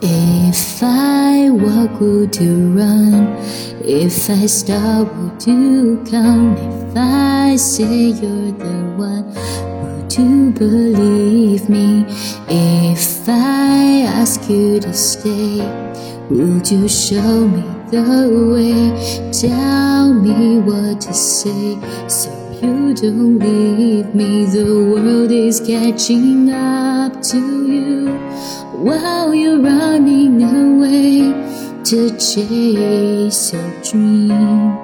If I walk, would you run? If I stop, would you come? If I say you're the one, would you believe me? If I ask you to stay, would you show me the way? Tell me what to say so you don't leave me. The world is catching up to you while you're running away to chase your dream.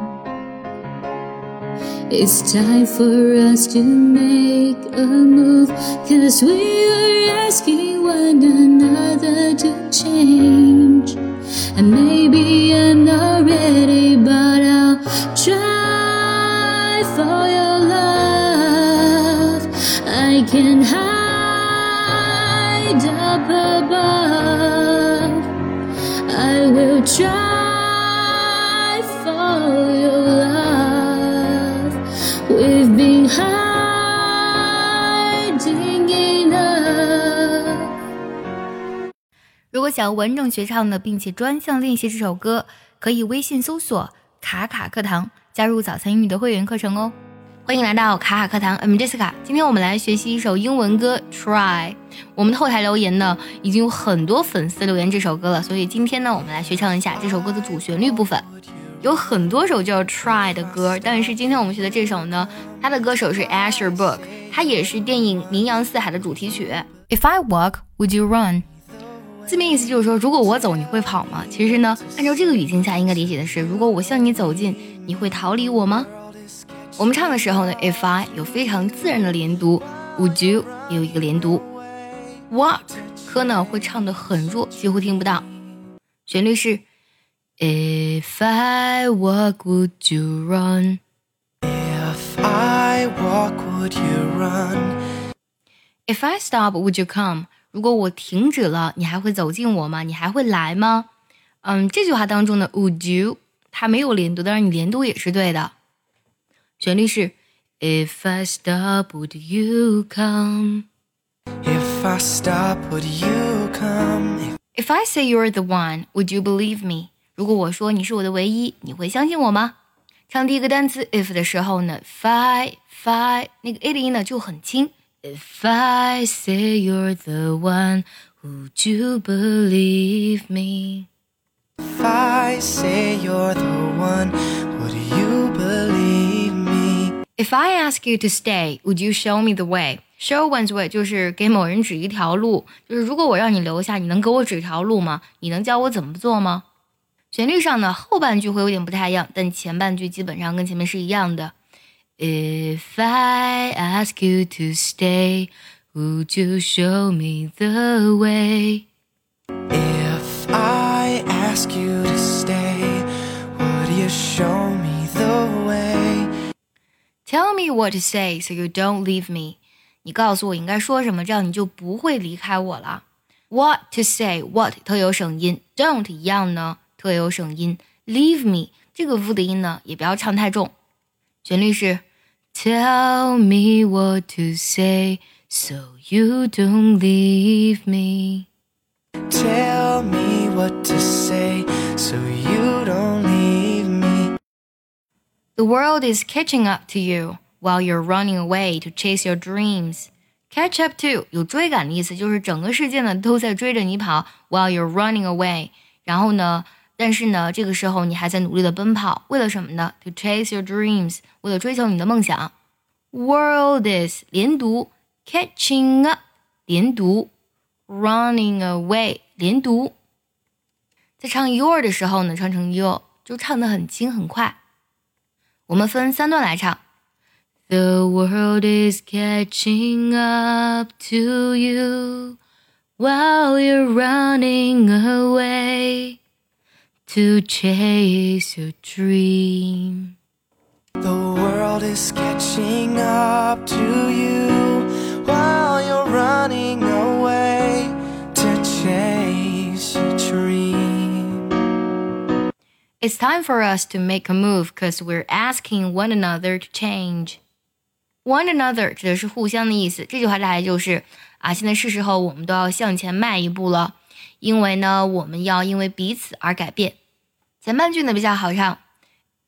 It's time for us to make a move, cause we are asking one another to change. And maybe I'm not ready, but I'll try for your love. I can hide I will try for your love. We've been hiding enough. 如果想要完整学唱的，并且专项练习这首歌，可以微信搜索“卡卡课堂”，加入早餐英语的会员课程哦。欢迎来到卡卡课堂，I'm Jessica。今天我们来学习一首英文歌《Try》。我们的后台留言呢，已经有很多粉丝留言这首歌了，所以今天呢，我们来学唱一下这首歌的主旋律部分。有很多首叫《Try》的歌，但是今天我们学的这首呢，它的歌手是 Asher Book，它也是电影《名扬四海》的主题曲。If I walk, would you run？字面意思就是说，如果我走，你会跑吗？其实呢，按照这个语境下，应该理解的是，如果我向你走近，你会逃离我吗？我们唱的时候呢，if I 有非常自然的连读，would you 也有一个连读，walk 科呢会唱的很弱，几乎听不到。旋律是 If I walk, would you run? If I walk, would you run? If I stop, would you come? 如果我停止了，你还会走近我吗？你还会来吗？嗯，这句话当中的 would you 它没有连读，但是你连读也是对的。旋律是 If I stop, would you come? If I stop, would you come? If I say you're the one, would you believe me? 如果我说你是我的唯一，你会相信我吗？唱第一个单词 if 的时候呢，fi fi 那个 a 的音呢就很轻。If I say you're the one, would you believe me? If I say you're the one, If I ask you to stay, would you show me the way? Show one's way 就是给某人指一条路，就是如果我让你留下，你能给我指条路吗？你能教我怎么做吗？旋律上呢，后半句会有点不太一样，但前半句基本上跟前面是一样的。If I ask you to stay, would you show me the way? Tell me what to say so you don't leave me. 你告诉我应该说什么，这样你就不会离开我了。What to say? What 特有省音，don't 一样呢，特有省音。Leave me 这个 v 的音呢，也不要唱太重。旋律是 Tell me what to say so you don't leave me. Tell me what to say so you don't leave me. The world is catching up to you while you're running away to chase your dreams. Catch up to 有追赶的意思，就是整个世界呢都在追着你跑，while you're running away。然后呢，但是呢，这个时候你还在努力的奔跑，为了什么呢？To chase your dreams，为了追求你的梦想。World is 连读，catching up 连读，running away 连读。在唱 your 的时候呢，唱成 you 就唱得很轻很快。 我们分三段来唱。The world is catching up to you while you're running away to chase your dream. The world is catching up to you while you're running It's time for us to make a move because we're asking one another to change. One another 指的是互相的意思。这句话大概就是啊，现在是时候我们都要向前迈一步了， 因为呢，我们要因为彼此而改变。前半句呢比较好唱，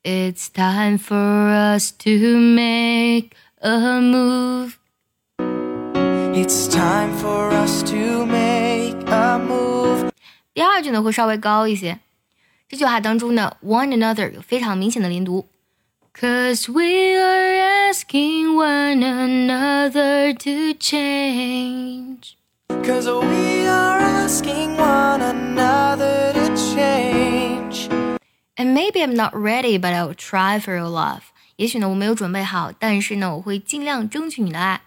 It's time for us to make a move。It's time for us to make a move。第二句呢会稍微高一些， 这句话当中呢，one another 有非常明显的连读，Cause we are asking one another to change。Cause we are asking one another to change. And maybe I'm not ready, but I'll try for your love. 也许呢我没有准备好，但是呢我会尽量争取你的爱。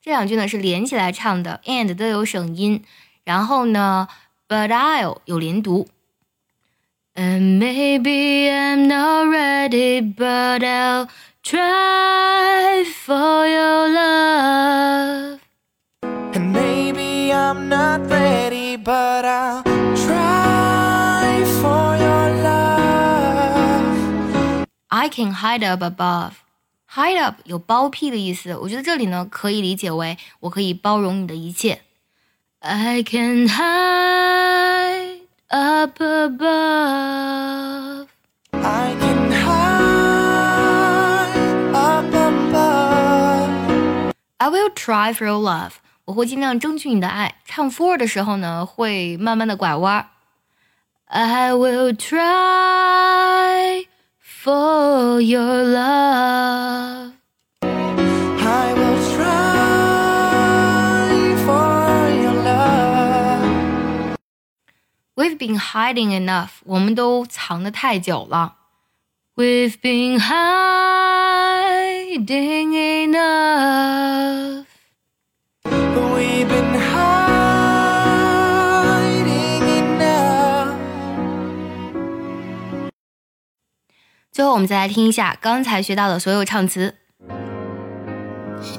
这两句呢是连起来唱的，and 都有省音，然后呢，but I'll 有连读。 And maybe I'm not ready, but I'll try for your love. And maybe I'm not ready, but I'll try for your love. I can hide up above. Hide up 有包庇的意思，我觉得这里呢可以理解为我可以包容你的一切。I can hide up above. I can hide up above. I will try for your love. 我会尽量争取你的爱。唱 for 的时候呢，会慢慢的拐弯。I will try for your love. We've been hiding enough. 我们都藏得太久了。We've been hiding enough. We've been hiding enough. 最后，我们再来听一下刚才学到的所有唱词。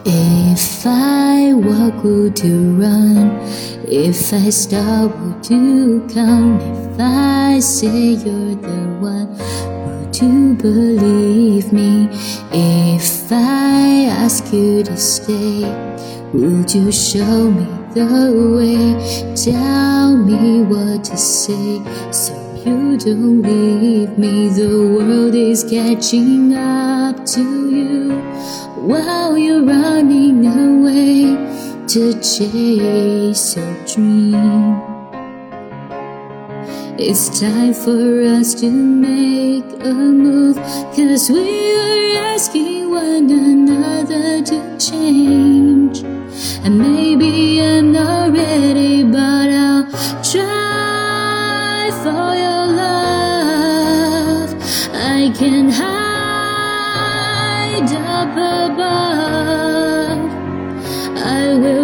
If I walk, would you run? If I stop, would you come? If I say you're the one, would you believe me? If I ask you to stay, would you show me the way? Tell me what to say so you don't leave me. The world is catching up to to chase your dream. It's time for us to make a move, cause we are asking one another to change.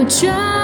I